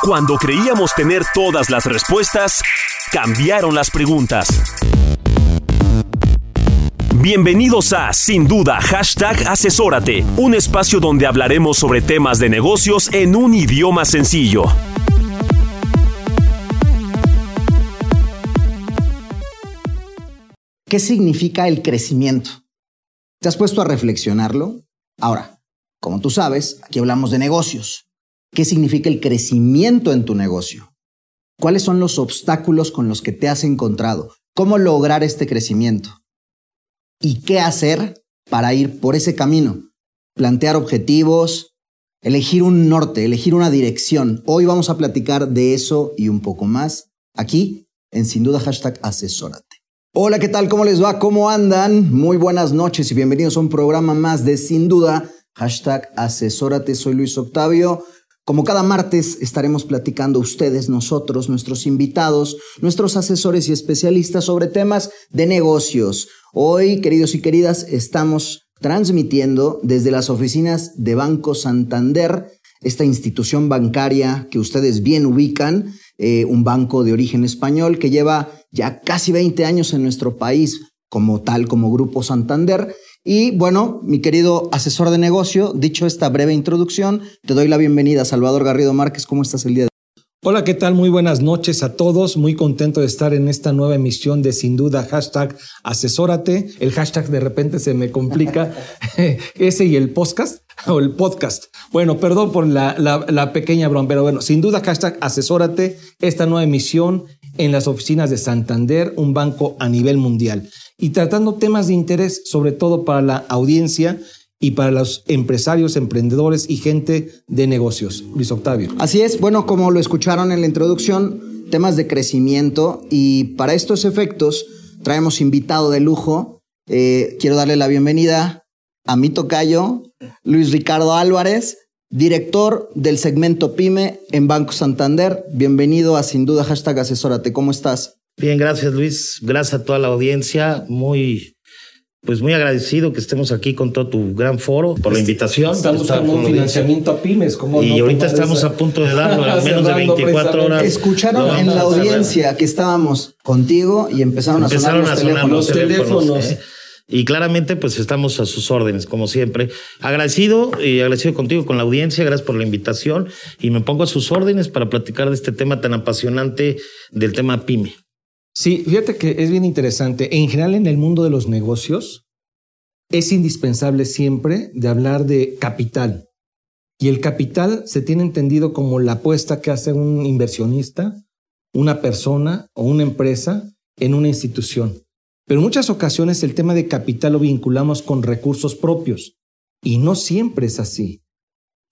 Cuando creíamos tener todas las respuestas, cambiaron las preguntas. Bienvenidos a Sin Duda Hashtag Asesórate, un espacio donde hablaremos sobre temas de negocios en un idioma sencillo. ¿Qué significa el crecimiento? ¿Te has puesto a reflexionarlo? Ahora, como tú sabes, aquí hablamos de negocios. ¿Qué significa el crecimiento en tu negocio? ¿Cuáles son los obstáculos con los que te has encontrado? ¿Cómo lograr este crecimiento? ¿Y qué hacer para ir por ese camino? Plantear objetivos, elegir un norte, elegir una dirección. Hoy vamos a platicar de eso y un poco más aquí en Sin Duda Hashtag Asesórate. Hola, ¿qué tal? ¿Cómo les va? ¿Cómo andan? Muy buenas noches y bienvenidos a un programa más de Sin Duda Hashtag Asesórate. Soy Luis Octavio. Como cada martes estaremos platicando ustedes, nosotros, nuestros invitados, nuestros asesores y especialistas sobre temas de negocios. Hoy, queridos y queridas, estamos transmitiendo desde las oficinas de Banco Santander, esta institución bancaria que ustedes bien ubican, eh, un banco de origen español que lleva ya casi 20 años en nuestro país como tal, como Grupo Santander. Y bueno, mi querido asesor de negocio, dicho esta breve introducción, te doy la bienvenida. Salvador Garrido Márquez, ¿cómo estás el día de hoy? Hola, ¿qué tal? Muy buenas noches a todos. Muy contento de estar en esta nueva emisión de Sin Duda hashtag Asesórate. El hashtag de repente se me complica. Ese y el podcast o el podcast. Bueno, perdón por la, la, pequeña broma, pero bueno, sin duda hashtag Asesórate. Esta nueva emisión en las oficinas de Santander, un banco a nivel mundial. Y tratando temas de interés, sobre todo para la audiencia y para los empresarios, emprendedores y gente de negocios. Luis Octavio. Así es, bueno, como lo escucharon en la introducción, temas de crecimiento y para estos efectos traemos invitado de lujo. Eh, quiero darle la bienvenida a mi tocayo, Luis Ricardo Álvarez, director del segmento PyME en Banco Santander. Bienvenido a Sin Duda Hashtag Asesórate. ¿Cómo estás? Bien, gracias Luis. Gracias a toda la audiencia. Muy pues muy agradecido que estemos aquí con todo tu gran foro por la invitación. Estamos buscando un financiamiento a pymes. ¿cómo y no ahorita estamos a punto de darlo en menos de 24 horas. Escucharon en la audiencia que estábamos contigo y empezaron, empezaron a sonar los a sonar teléfonos. los teléfonos. teléfonos. ¿eh? Y claramente, pues estamos a sus órdenes, como siempre. Agradecido y agradecido contigo, con la audiencia. Gracias por la invitación. Y me pongo a sus órdenes para platicar de este tema tan apasionante del tema PYME. Sí, fíjate que es bien interesante. En general, en el mundo de los negocios, es indispensable siempre de hablar de capital. Y el capital se tiene entendido como la apuesta que hace un inversionista, una persona o una empresa en una institución. Pero en muchas ocasiones el tema de capital lo vinculamos con recursos propios. Y no siempre es así.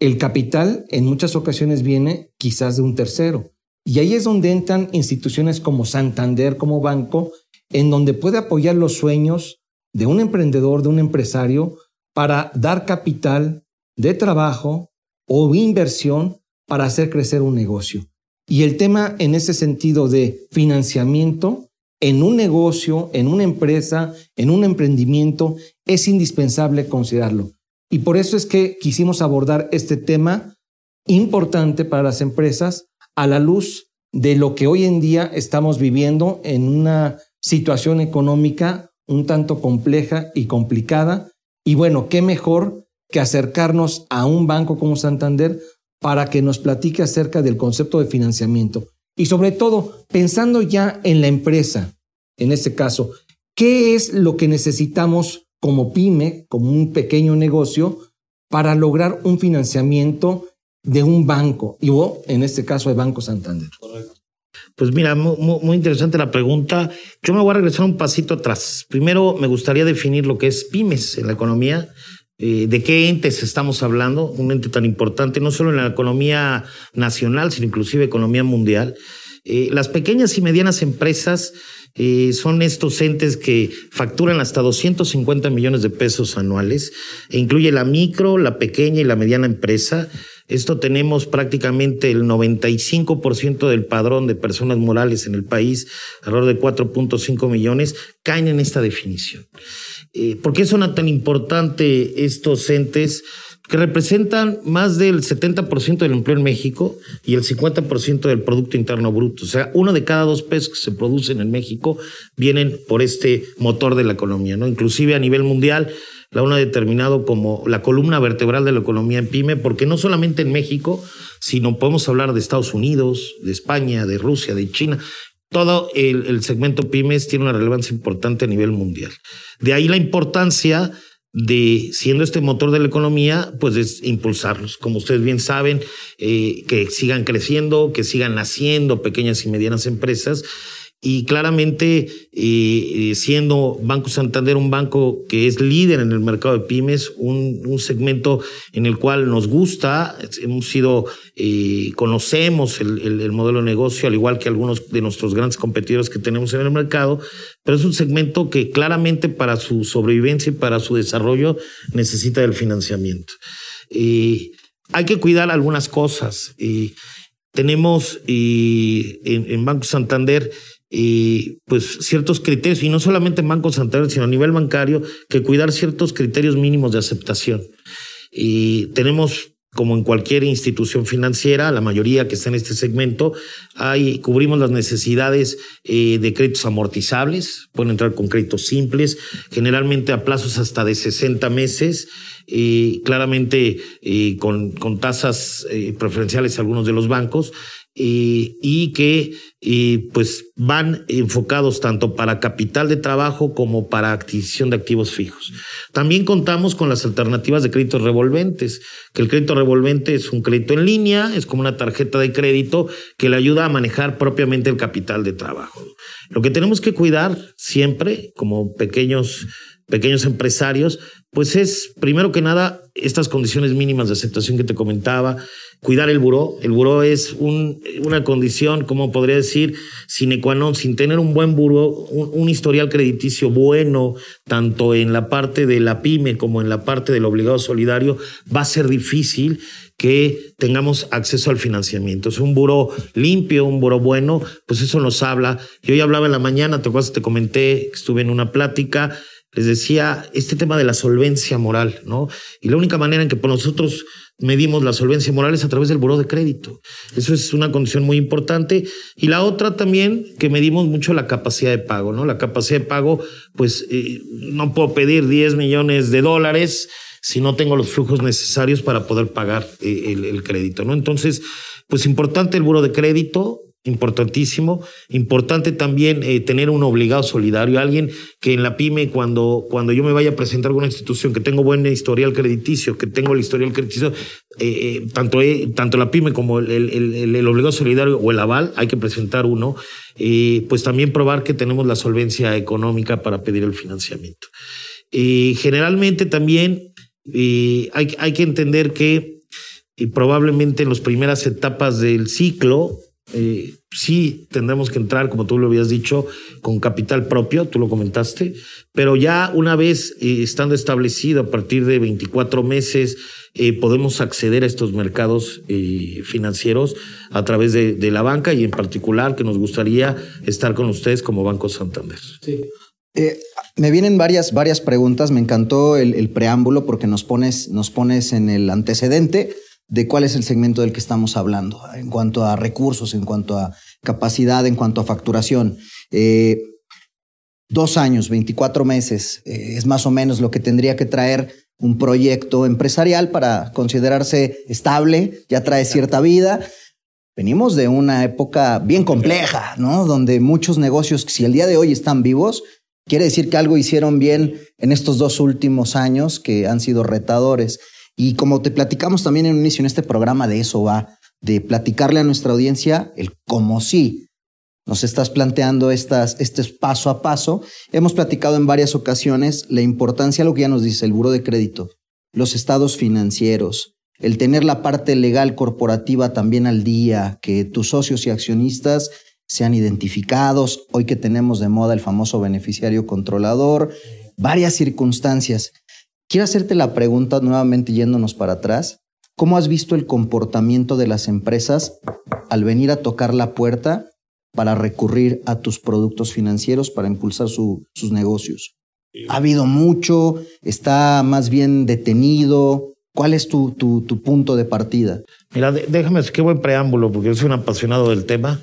El capital en muchas ocasiones viene quizás de un tercero. Y ahí es donde entran instituciones como Santander, como banco, en donde puede apoyar los sueños de un emprendedor, de un empresario, para dar capital de trabajo o inversión para hacer crecer un negocio. Y el tema en ese sentido de financiamiento en un negocio, en una empresa, en un emprendimiento, es indispensable considerarlo. Y por eso es que quisimos abordar este tema importante para las empresas a la luz de lo que hoy en día estamos viviendo en una situación económica un tanto compleja y complicada. Y bueno, qué mejor que acercarnos a un banco como Santander para que nos platique acerca del concepto de financiamiento. Y sobre todo, pensando ya en la empresa, en este caso, ¿qué es lo que necesitamos como pyme, como un pequeño negocio, para lograr un financiamiento de un banco? Y o, en este caso, de Banco Santander. Pues mira, muy, muy, interesante la pregunta. Yo me voy a regresar un pasito atrás. Primero, me gustaría definir lo que es pymes en la economía. eh, de qué entes estamos hablando, un ente tan importante, no solo en la economía nacional, sino inclusive economía mundial. Eh, las pequeñas y medianas empresas eh, son estos entes que facturan hasta 250 millones de pesos anuales e incluye la micro, la pequeña y la mediana empresa. Esto tenemos prácticamente el 95% del padrón de personas morales en el país, alrededor de 4.5 millones, caen en esta definición. Eh, ¿Por qué son tan importantes estos entes? que representan más del 70% del empleo en México y el 50% del Producto Interno Bruto. O sea, uno de cada dos pesos que se producen en México vienen por este motor de la economía, ¿no? Inclusive a nivel mundial, la UNA ha determinado como la columna vertebral de la economía en PYME, porque no solamente en México, sino podemos hablar de Estados Unidos, de España, de Rusia, de China. Todo el, segmento pymes tiene una relevancia importante a nivel mundial. De ahí la importancia de, siendo este motor de la economía, pues es impulsarlos. Como ustedes bien saben, eh, que sigan creciendo, que sigan naciendo pequeñas y medianas empresas y claramente, eh, siendo Banco Santander un banco que es líder en el mercado de pymes, un, un segmento en el cual nos gusta, hemos sido, eh, conocemos el, el, el, modelo de negocio, al igual que algunos de nuestros grandes competidores que tenemos en el mercado, pero es un segmento que claramente para su sobrevivencia y para su desarrollo necesita del financiamiento. Eh, hay que cuidar algunas cosas. tenemos en, en Banco Santander y pues ciertos criterios, y no solamente en Banco Santander, sino a nivel bancario, que cuidar ciertos criterios mínimos de aceptación. Y tenemos como en cualquier institución financiera, la mayoría que está en este segmento, hay, cubrimos las necesidades eh, de créditos amortizables, pueden entrar con créditos simples, generalmente a plazos hasta de 60 meses, y claramente eh, con, con tasas eh, preferenciales algunos de los bancos, eh, y que eh, pues van enfocados tanto para capital de trabajo como para adquisición de activos fijos. También contamos con las alternativas de créditos revolventes, que el crédito revolvente es un crédito en línea, es como una tarjeta de crédito que le ayuda a manejar propiamente el capital de trabajo. Lo que tenemos que cuidar siempre como pequeños pequeños empresarios, pues es primero que nada estas condiciones mínimas de aceptación que te comentaba, cuidar el buró. El buró es un, una condición, como podría decir, sine qua non, sin tener un buen buró, un, historial crediticio bueno, tanto en la parte de la pyme como en la parte del obligado solidario, va a ser difícil que tengamos acceso al financiamiento. Es un buró limpio, un buró bueno, pues eso nos habla. Yo ya hablaba en la mañana, te acuerdas, te comenté, estuve en una plática, les decía este tema de la solvencia moral, ¿no? Y la única manera en que nosotros medimos la solvencia moral es a través del buró de crédito. Eso es una condición muy importante. Y la otra también, que medimos mucho la capacidad de pago, ¿no? La capacidad de pago, pues eh, no puedo pedir 10 millones de dólares si no tengo los flujos necesarios para poder pagar eh, el, el, crédito, ¿no? Entonces, pues importante el buró de crédito, importantísimo. Importante también eh, tener un obligado solidario, alguien que en la pyme, cuando, cuando yo me vaya a presentar a alguna institución, que tengo buen historial crediticio, que tengo el historial crediticio, eh, eh, tanto, tanto la pyme como el, el, obligado solidario o el aval, hay que presentar uno, pues también probar que tenemos la solvencia económica para pedir el financiamiento. generalmente también hay, hay que entender que probablemente en las primeras etapas del ciclo, eh, sí tendremos que entrar, como tú lo habías dicho, con capital propio, tú lo comentaste, pero ya una vez eh, estando establecido a partir de 24 meses, eh, podemos acceder a estos mercados financieros a través de, de, la banca y en particular que nos gustaría estar con ustedes como Banco Santander. Sí. me vienen varias, varias preguntas, me encantó el, el preámbulo porque nos pones, nos pones en el antecedente de cuál es el segmento del que estamos hablando en cuanto a recursos, en cuanto a capacidad, en cuanto a facturación. Eh, dos años, 24 meses, eh, es más o menos lo que tendría que traer un proyecto empresarial para considerarse estable, ya trae cierta vida. Venimos de una época bien compleja, ¿no? Donde muchos negocios, si el día de hoy están vivos, quiere decir que algo hicieron bien en estos dos últimos años que han sido retadores. Y como te platicamos también en un inicio en este programa, de eso va, de platicarle a nuestra audiencia el cómo sí. Nos estás planteando estas, este paso a paso. Hemos platicado en varias ocasiones la importancia, lo que ya nos dice el buro de crédito, los estados financieros, el tener la parte legal corporativa también al día, que tus socios y accionistas sean identificados, hoy que tenemos de moda el famoso beneficiario controlador, varias circunstancias. Quiero hacerte la pregunta nuevamente yéndonos para atrás. ¿Cómo has visto el comportamiento de las empresas al venir a tocar la puerta para recurrir a tus productos financieros para impulsar sus negocios? ¿Ha habido mucho? ¿Está más bien detenido? ¿Cuál es tu, tu, punto de partida? Mira, déjame, qué buen preámbulo, porque yo soy un apasionado del tema.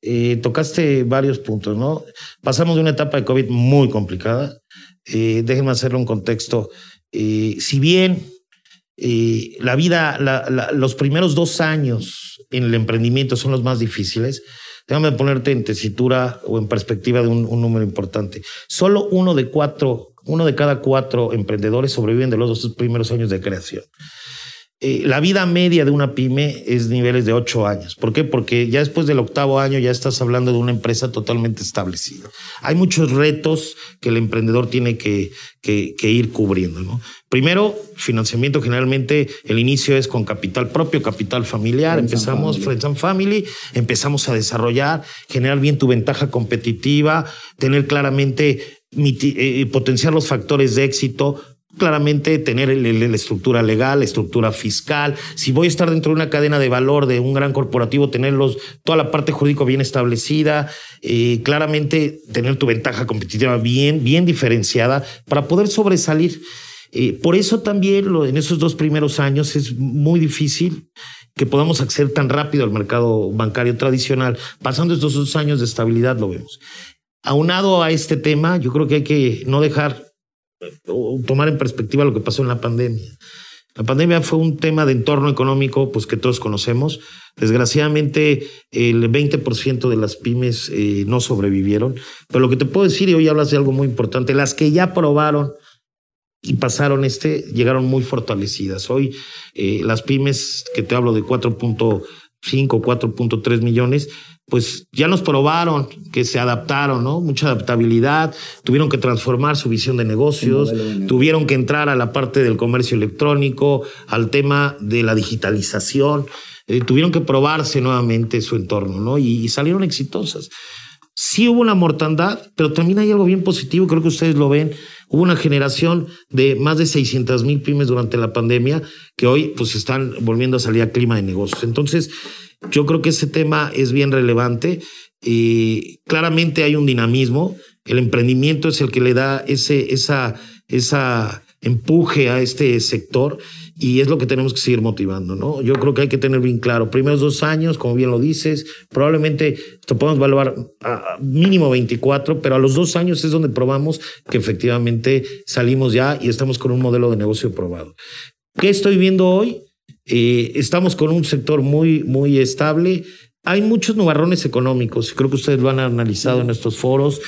Eh, tocaste varios puntos, ¿no? Pasamos de una etapa de COVID muy complicada. Eh, déjenme hacerlo un contexto. Eh, si bien la vida, los primeros dos años en el emprendimiento son los más difíciles, déjame ponerte en tesitura o en perspectiva de un, un número importante. Solo uno de cuatro, uno de cada cuatro emprendedores sobreviven de los dos primeros años de creación. Eh, la vida media de una pyme es niveles de ocho años. ¿Por qué? Porque ya después del octavo año ya estás hablando de una empresa totalmente establecida. Hay muchos retos que el emprendedor tiene que, que, ir cubriendo. ¿no? Primero, financiamiento. Generalmente el inicio es con capital propio, capital familiar. empezamos, Friends and Family, empezamos a desarrollar, generar bien tu ventaja competitiva, tener claramente eh, potenciar los factores de éxito, claramente tener la estructura legal, la estructura fiscal. Si voy a estar dentro de una cadena de valor de un gran corporativo, tenerlos, toda la parte jurídica bien establecida, eh, claramente tener tu ventaja competitiva bien, bien diferenciada para poder sobresalir. Eh, por eso también en esos dos primeros años es muy difícil que podamos acceder tan rápido al mercado bancario tradicional. Pasando estos dos años de estabilidad lo vemos. Aunado a este tema, yo creo que hay que no dejar tomar en perspectiva lo que pasó en la pandemia. La pandemia fue un tema de entorno económico, pues que todos conocemos. Desgraciadamente, el 20% de las pymes eh, no sobrevivieron. Pero lo que te puedo decir, y hoy hablas de algo muy importante, las que ya probaron y pasaron este, llegaron muy fortalecidas. Hoy eh, las pymes, que te hablo de 4.5, 4.3 millones, pues ya nos probaron que se adaptaron, ¿no? Mucha adaptabilidad, tuvieron que transformar su visión de negocios, tuvieron que entrar a la parte del comercio electrónico, al tema de la digitalización, eh, tuvieron que probarse nuevamente su entorno, ¿no? Y, salieron exitosas. Sí hubo una mortandad, pero también hay algo bien positivo, creo que ustedes lo ven. Hubo una generación de más de 600 mil pymes durante la pandemia que hoy pues están volviendo a salir a clima de negocios. Entonces, yo creo que ese tema es bien relevante. y claramente hay un dinamismo. El emprendimiento es el que le da ese esa, esa empuje a este sector y es lo que tenemos que seguir motivando, ¿no? Yo creo que hay que tener bien claro, primeros dos años, como bien lo dices, probablemente esto podemos evaluar a mínimo 24, pero a los dos años es donde probamos que efectivamente salimos ya y estamos con un modelo de negocio probado. ¿Qué estoy viendo hoy? Eh, estamos con un sector muy, muy estable. Hay muchos nubarrones económicos, creo que ustedes lo han analizado en estos foros.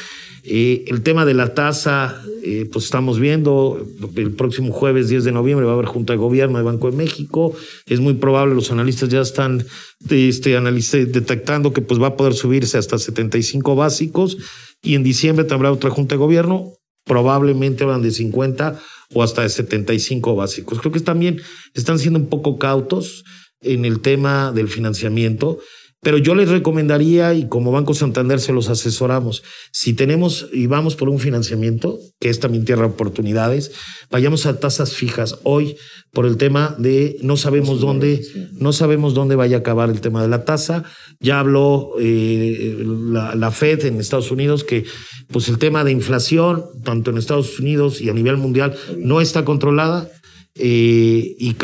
Eh, el tema de la tasa, eh, pues estamos viendo, el próximo jueves 10 de noviembre va a haber Junta de Gobierno de Banco de México. Es muy probable, los analistas ya están este, detectando que pues va a poder subirse hasta 75 básicos y en diciembre tendrá otra Junta de Gobierno, probablemente van de 50 o hasta de 75 básicos. Creo que también están siendo un poco cautos en el tema del financiamiento, pero yo les recomendaría, y como Banco Santander se los asesoramos, si tenemos y vamos por un financiamiento, que es también tierra de oportunidades, vayamos a tasas fijas. Hoy, por el tema de no sabemos dónde, no sabemos dónde vaya a acabar el tema de la tasa. Ya habló eh, la, la Fed en Estados Unidos que pues el tema de inflación, tanto en Estados Unidos y a nivel mundial, no está controlada. Eh, y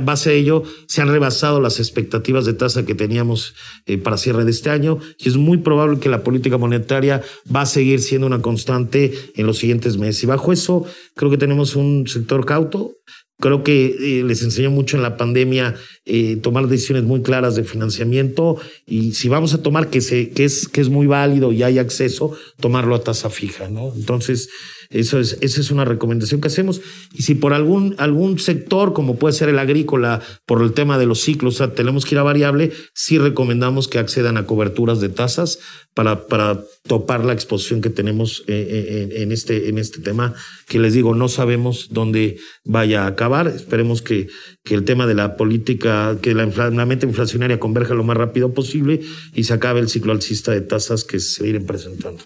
base a ello se han rebasado las expectativas de tasa que teníamos eh, para cierre de este año y es muy probable que la política monetaria va a seguir siendo una constante en los siguientes meses. Y bajo eso creo que tenemos un sector cauto, Creo que eh, les enseñó mucho en la pandemia eh, tomar decisiones muy claras de financiamiento y si vamos a tomar que, se, que, es, que es muy válido y hay acceso, tomarlo a tasa fija, ¿no? Entonces, Eso es, esa es una recomendación que hacemos. Y si por algún, algún sector, como puede ser el agrícola, por el tema de los ciclos, tenemos que ir a variable, sí recomendamos que accedan a coberturas de tasas para, para topar la exposición que tenemos eh, eh, en, este, en este tema, que les digo, no sabemos dónde vaya a acabar. Esperemos que, que el tema de la política, que la, la meta inflacionaria converja lo más rápido posible y se acabe el ciclo alcista de tasas que se vienen presentando.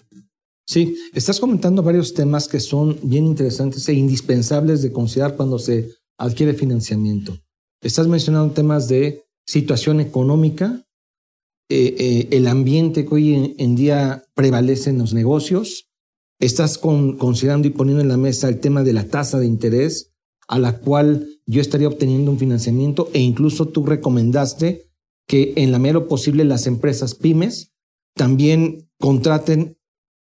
Sí, estás comentando varios temas que son bien interesantes e indispensables de considerar cuando se adquiere financiamiento. Estás mencionando temas de situación económica, eh, eh, el ambiente que hoy en, día prevalece en los negocios. Estás considerando y poniendo en la mesa el tema de la tasa de interés a la cual yo estaría obteniendo un financiamiento e incluso tú recomendaste que en la medida posible las empresas pymes también contraten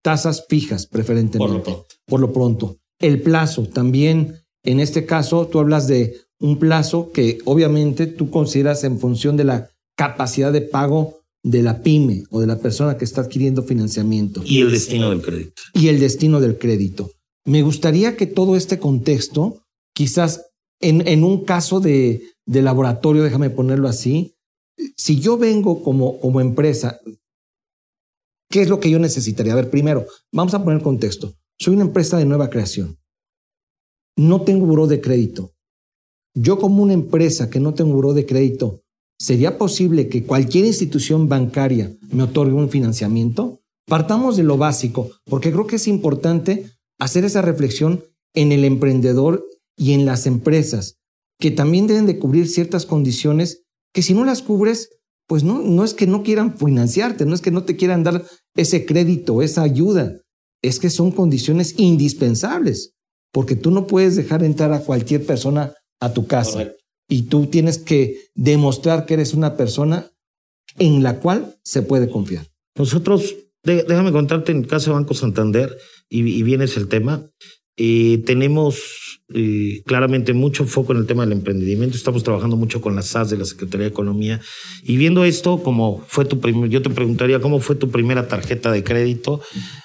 tasas fijas preferentemente. Por lo, pronto. El plazo también, en este caso, tú hablas de un plazo que obviamente tú consideras en función de la capacidad de pago de la pyme o de la persona que está adquiriendo financiamiento. Y el destino del crédito. Y el destino del crédito. Me gustaría que todo este contexto, quizás en, en un caso de, de, laboratorio, déjame ponerlo así, si yo vengo como, como empresa, ¿Qué es lo que yo necesitaría? A ver, primero, vamos a poner contexto. Soy una empresa de nueva creación. No tengo buró de crédito. Yo como una empresa que no tengo buró de crédito, ¿sería posible que cualquier institución bancaria me otorgue un financiamiento? Partamos de lo básico, porque creo que es importante hacer esa reflexión en el emprendedor y en las empresas, que también deben de cubrir ciertas condiciones que si no las cubres, pues no, no es que no quieran financiarte, no es que no te quieran dar ese crédito, esa ayuda, es que son condiciones indispensables, porque tú no puedes dejar entrar a cualquier persona a tu casa. Y tú tienes que demostrar que eres una persona en la cual se puede confiar. Nosotros, déjame contarte en el caso de Banco Santander, y, y vienes el tema, eh, tenemos eh, claramente mucho foco en el tema del emprendimiento. Estamos trabajando mucho con las SAS de la Secretaría de Economía. Y viendo esto, como fue tu primer, yo te preguntaría cómo fue tu primera tarjeta de crédito.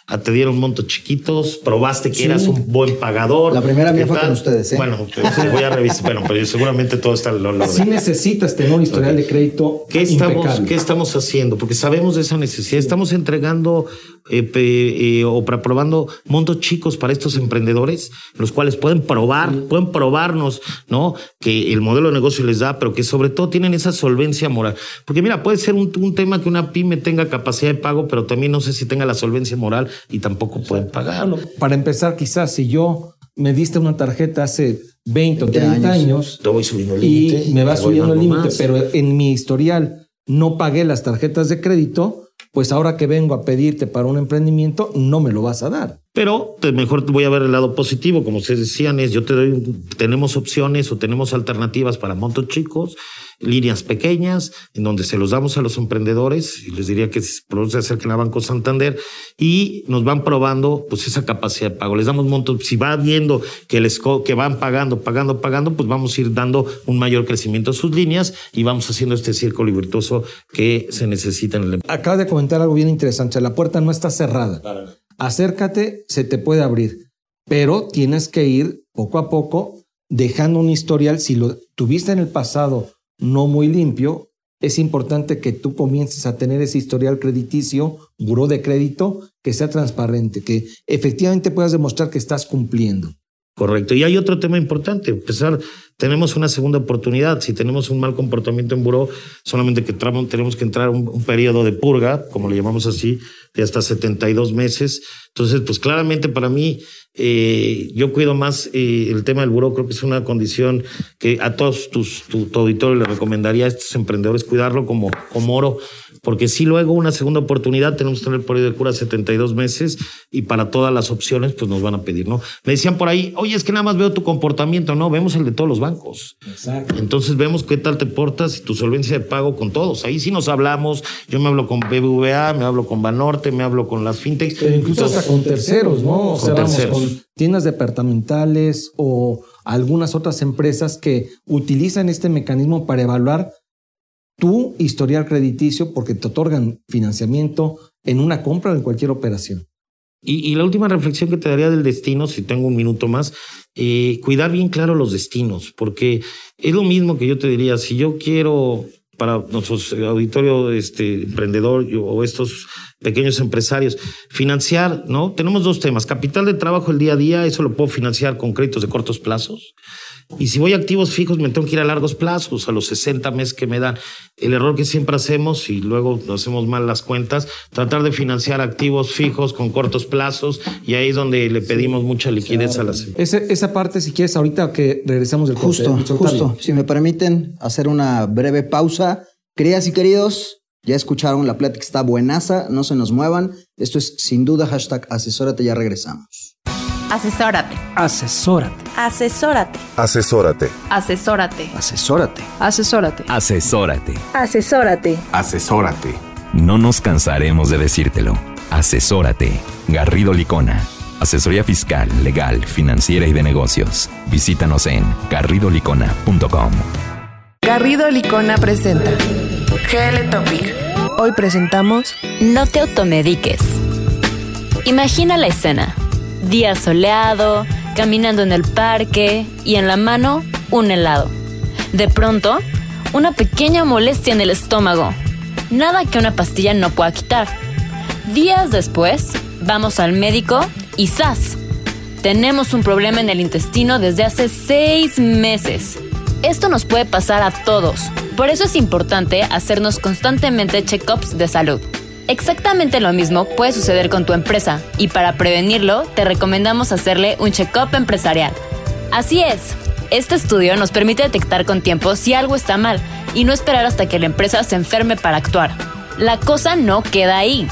Ah, te dieron montos chiquitos, probaste que eras un buen pagador. La primera mía fue con ustedes. ¿eh? Bueno, pues, voy a revisar. bueno, pero seguramente todo está en lo Sí necesitas tener un historial de crédito. ¿Qué estamos, ¿Qué estamos haciendo? Porque sabemos de esa necesidad. Estamos entregando eh, o probando montos chicos para estos emprendedores, los cuales pueden probar, pueden probarnos, ¿no? Que el modelo de negocio les da, pero que sobre todo tienen esa solvencia moral. Porque mira, puede ser un, un tema que una pyme tenga capacidad de pago, pero también no sé si tenga la solvencia moral y tampoco pueden pagarlo. Para empezar, quizás si yo me diste una tarjeta hace 20 o 30 años, te voy subiendo el límite y me va subiendo el límite, pero en mi historial no pagué las tarjetas de crédito, pues ahora que vengo a pedirte para un emprendimiento, no me lo vas a dar. Pero mejor voy a ver el lado positivo, como ustedes decían, es yo te doy, tenemos opciones o tenemos alternativas para montos chicos, líneas pequeñas, en donde se los damos a los emprendedores, y les diría que se acerquen a Banco Santander, y nos van probando pues esa capacidad de pago. Les damos montos, si va viendo que les que van pagando, pagando, pagando, pues vamos a ir dando un mayor crecimiento a sus líneas y vamos haciendo este círculo virtuoso que se necesita en el Acaba de comentar algo bien interesante, la puerta no está cerrada acércate, se te puede abrir, pero tienes que ir poco a poco dejando un historial. Si lo tuviste en el pasado no muy limpio, es importante que tú comiences a tener ese historial crediticio, buró de crédito, que sea transparente, que efectivamente puedas demostrar que estás cumpliendo. Correcto. Y hay otro tema importante. Empezar, tenemos una segunda oportunidad. Si tenemos un mal comportamiento en buró, solamente que tenemos que entrar un, un periodo de purga, como le llamamos así, de hasta 72 meses. Entonces, pues claramente para mí, eh, yo cuido más eh, el tema del buró. Creo que es una condición que a todos tus, tu, auditorio le recomendaría a estos emprendedores cuidarlo como, como oro porque si luego una segunda oportunidad tenemos que tener el periodo de cura 72 meses y para todas las opciones pues nos van a pedir, ¿no? Me decían por ahí, oye, es que nada más veo tu comportamiento, no, vemos el de todos los bancos. Exacto. Entonces vemos qué tal te portas y tu solvencia de pago con todos. Ahí sí nos hablamos, yo me hablo con BBVA, me hablo con Banorte, me hablo con las fintechs. incluso hasta con terceros, ¿no? O sea, vamos con tiendas departamentales o algunas otras empresas que utilizan este mecanismo para evaluar tu historial crediticio porque te otorgan financiamiento en una compra o en cualquier operación. Y, la última reflexión que te daría del destino, si tengo un minuto más, eh, cuidar bien claro los destinos, porque es lo mismo que yo te diría, si yo quiero para nuestros auditorio este, emprendedor o estos pequeños empresarios, financiar, ¿no? Tenemos dos temas, capital de trabajo el día a día, eso lo puedo financiar con créditos de cortos plazos, y si voy a activos fijos, me tengo que ir a largos plazos, a los 60 meses que me dan. El error que siempre hacemos, y luego hacemos mal las cuentas, tratar de financiar activos fijos con cortos plazos, y ahí es donde le pedimos mucha liquidez a las esa, esa parte, si quieres, ahorita que regresamos del Justo, justo. Si me permiten hacer una breve pausa. Queridas y queridos, ya escucharon, la plática está buenaza, no se nos muevan. Esto es sin duda hashtag asesórate, ya regresamos. Asesórate. Asesórate. Asesórate. Asesórate. Asesórate. Asesórate. Asesórate. Asesórate. Asesórate. Asesórate. No nos cansaremos de decírtelo. Asesórate. Garrido Licona. Asesoría fiscal, legal, financiera y de negocios. Visítanos en garridolicona.com. Garrido Licona presenta GL Topic. Hoy presentamos No te automediques. Imagina la escena día soleado, caminando en el parque y en la mano un helado. De pronto, una pequeña molestia en el estómago. Nada que una pastilla no pueda quitar. Días después, vamos al médico y ¡zas! Tenemos un problema en el intestino desde hace seis meses. Esto nos puede pasar a todos. Por eso es importante hacernos constantemente check-ups de salud. Exactamente lo mismo puede suceder con tu empresa y para prevenirlo te recomendamos hacerle un check-up empresarial. Así es, este estudio nos permite detectar con tiempo si algo está mal y no esperar hasta que la empresa se enferme para actuar. La cosa no queda ahí.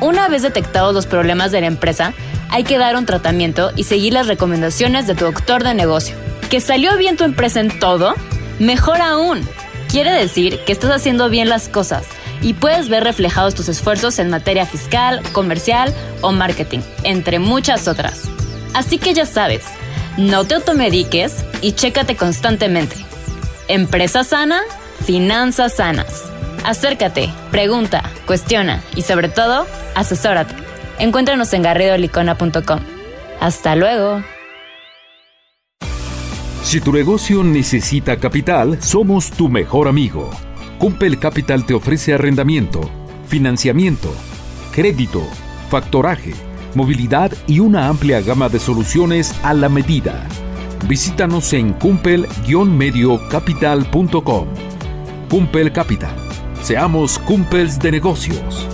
Una vez detectados los problemas de la empresa, hay que dar un tratamiento y seguir las recomendaciones de tu doctor de negocio. ¿Que salió bien tu empresa en todo? Mejor aún. Quiere decir que estás haciendo bien las cosas y puedes ver reflejados tus esfuerzos en materia fiscal, comercial o marketing, entre muchas otras. Así que ya sabes, no te automediques y chécate constantemente. Empresa sana, finanzas sanas. Acércate, pregunta, cuestiona y sobre todo, asesórate. Encuéntranos en garridolicona.com. Hasta luego. Si tu negocio necesita capital, somos tu mejor amigo. Cumpel Capital te ofrece arrendamiento, financiamiento, crédito, factoraje, movilidad y una amplia gama de soluciones a la medida. Visítanos en cumpel-mediocapital.com. Cumpel Capital. Seamos cumpels de negocios.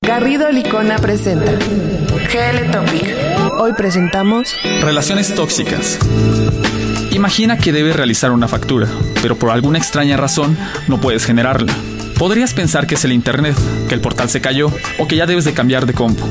Garrido Licona presenta GL Topic. Hoy presentamos Relaciones tóxicas. Imagina que debes realizar una factura, pero por alguna extraña razón no puedes generarla. Podrías pensar que es el internet, que el portal se cayó o que ya debes de cambiar de compu.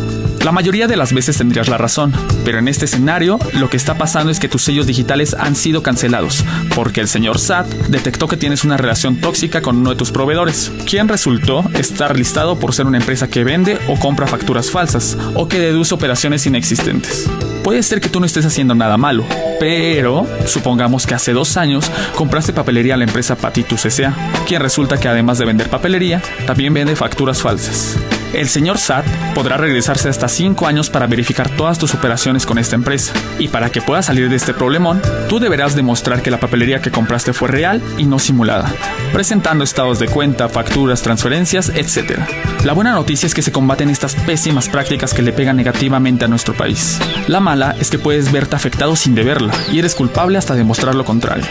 La mayoría de las veces tendrías la razón, pero en este escenario lo que está pasando es que tus sellos digitales han sido cancelados, porque el señor SAT detectó que tienes una relación tóxica con uno de tus proveedores, quien resultó estar listado por ser una empresa que vende o compra facturas falsas, o que deduce operaciones inexistentes. Puede ser que tú no estés haciendo nada malo, pero supongamos que hace dos años compraste papelería a la empresa Patitus S.A., quien resulta que además de vender papelería, también vende facturas falsas. El señor SAT podrá regresarse hasta 5 años para verificar todas tus operaciones con esta empresa. Y para que puedas salir de este problemón, tú deberás demostrar que la papelería que compraste fue real y no simulada, presentando estados de cuenta, facturas, transferencias, etc. La buena noticia es que se combaten estas pésimas prácticas que le pegan negativamente a nuestro país. La mala es que puedes verte afectado sin deberla y eres culpable hasta demostrar lo contrario.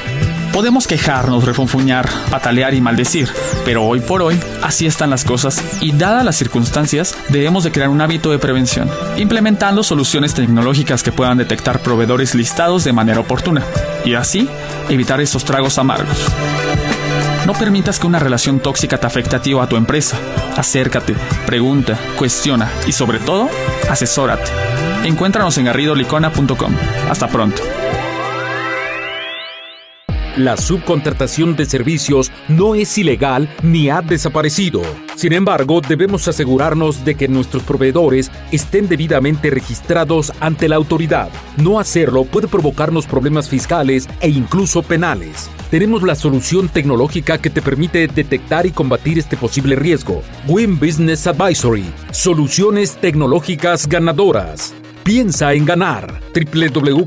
Podemos quejarnos, refunfuñar, patalear y maldecir, pero hoy por hoy así están las cosas y dadas las circunstancias debemos de crear un hábito de prevención, implementando soluciones tecnológicas que puedan detectar proveedores listados de manera oportuna y así evitar estos tragos amargos. No permitas que una relación tóxica te afecte a ti o a tu empresa. Acércate, pregunta, cuestiona y sobre todo, asesórate. Encuéntranos en garridolicona.com. Hasta pronto. La subcontratación de servicios no es ilegal ni ha desaparecido. Sin embargo, debemos asegurarnos de que nuestros proveedores estén debidamente registrados ante la autoridad. No hacerlo puede provocarnos problemas fiscales e incluso penales. Tenemos la solución tecnológica que te permite detectar y combatir este posible riesgo. Win Business Advisory. Soluciones tecnológicas ganadoras. Piensa en ganar. www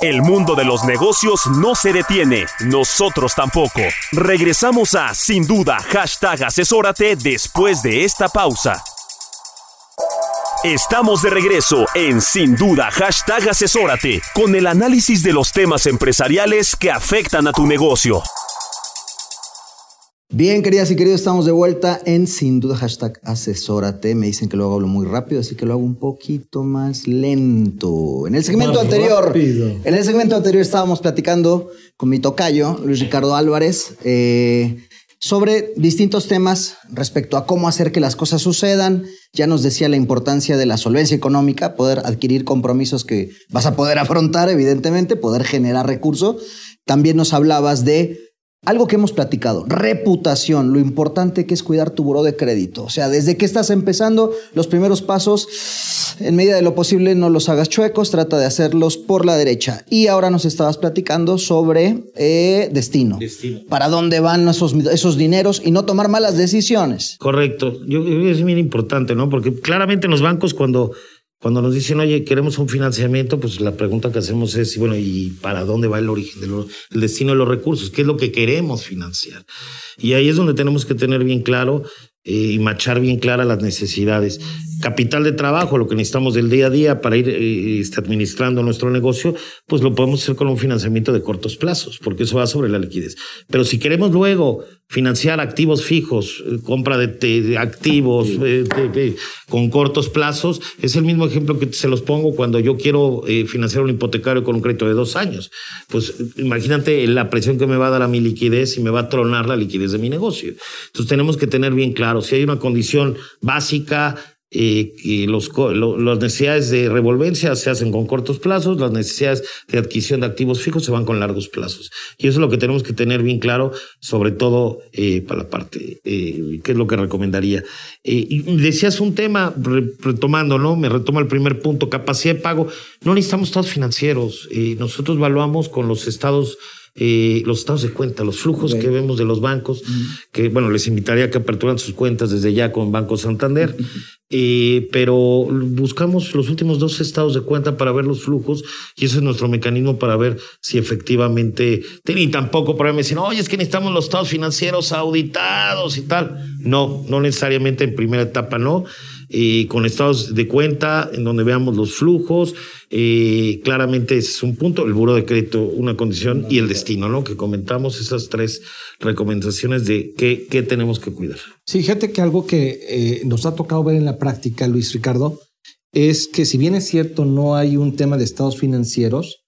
El mundo de los negocios no se detiene, nosotros tampoco. Regresamos a Sin Duda, hashtag asesórate después de esta pausa. Estamos de regreso en Sin Duda, hashtag asesórate, con el análisis de los temas empresariales que afectan a tu negocio. Bien, queridas y queridos, estamos de vuelta en Sin Duda, hashtag asesórate. Me dicen que luego hablo muy rápido, así que lo hago un poquito más lento. En el segmento Más anterior, rápido. en el segmento anterior estábamos platicando con mi tocayo, Luis Ricardo Álvarez, eh, sobre distintos temas respecto a cómo hacer que las cosas sucedan. Ya nos decía la importancia de la solvencia económica, poder adquirir compromisos que vas a poder afrontar, evidentemente, poder generar recursos. También nos hablabas de algo que hemos platicado, reputación, lo importante que es cuidar tu buró de crédito. O sea, desde que estás empezando, los primeros pasos, en medida de lo posible, no los hagas chuecos, trata de hacerlos por la derecha. Y ahora nos estabas platicando sobre eh, destino. Para dónde van esos, esos dineros y no tomar malas decisiones. Correcto. Yo que es bien importante, ¿no? Porque claramente en los bancos cuando, cuando nos dicen, oye, queremos un financiamiento, pues la pregunta que hacemos es, bueno, ¿y para dónde va el origen, de lo- el destino de los recursos? ¿Qué es lo que queremos financiar? Y ahí es donde tenemos que tener bien claro eh, y machar bien claras las necesidades. Capital de trabajo, lo que necesitamos del día a día para ir eh, este, administrando nuestro negocio, pues lo podemos hacer con un financiamiento de cortos plazos, porque eso va sobre la liquidez. Pero si queremos luego financiar activos fijos, eh, compra de, activos eh, de- de- con cortos plazos, es el mismo ejemplo que se los pongo cuando yo quiero eh, financiar un hipotecario con un crédito de dos años. Pues imagínate la presión que me va a dar a mi liquidez y me va a tronar la liquidez de mi negocio. Entonces tenemos que tener bien claro, si hay una condición básica, eh, que los, lo- las necesidades de revolvencia se hacen con cortos plazos, las necesidades de adquisición de activos fijos se van con largos plazos. Y eso es lo que tenemos que tener bien claro, sobre todo eh, para la parte, eh, que es lo que recomendaría. Eh, y decías un tema, re- retomando, ¿no? Me retoma el primer punto, capacidad de pago. No necesitamos estados financieros. Eh, nosotros evaluamos con los estados eh, los estados de cuenta, los flujos que vemos de los bancos, que bueno, les invitaría a que aperturan sus cuentas desde ya con Banco Santander, eh, pero buscamos los últimos dos estados de cuenta para ver los flujos y ese es nuestro mecanismo para ver si efectivamente, y tampoco para dicen, oye, es que necesitamos los estados financieros auditados y tal. No, no necesariamente en primera etapa, no. Eh, con estados de cuenta en donde veamos los flujos, eh, claramente es un punto, el buro de crédito una condición y el destino, ¿no? Que comentamos esas tres recomendaciones de qué, qué tenemos que cuidar. Sí, fíjate que algo que eh, nos ha tocado ver en la práctica, Luis Ricardo, es que si bien es cierto no hay un tema de estados financieros,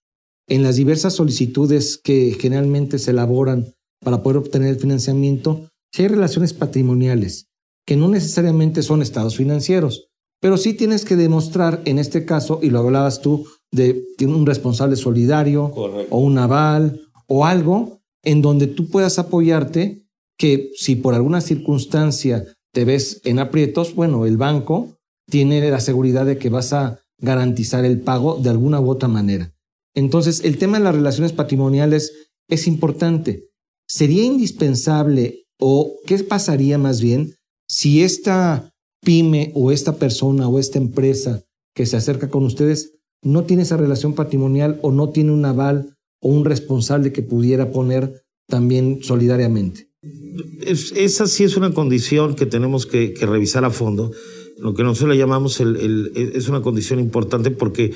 en las diversas solicitudes que generalmente se elaboran para poder obtener el financiamiento, sí hay relaciones patrimoniales, que no necesariamente son estados financieros, Pero sí tienes que demostrar, en este caso, y lo hablabas tú, de un responsable solidario o un aval o algo en donde tú puedas apoyarte que si por alguna circunstancia te ves en aprietos, bueno, el banco tiene la seguridad de que vas a garantizar el pago de alguna u otra manera. Entonces, el tema de las relaciones patrimoniales es importante. Sería indispensable o qué pasaría más bien si esta pyme o esta persona o esta empresa que se acerca con ustedes no tiene esa relación patrimonial o no tiene un aval o un responsable que pudiera poner también solidariamente. esa sí es una condición que tenemos que, revisar a fondo. Lo que nosotros le llamamos el, es una condición importante porque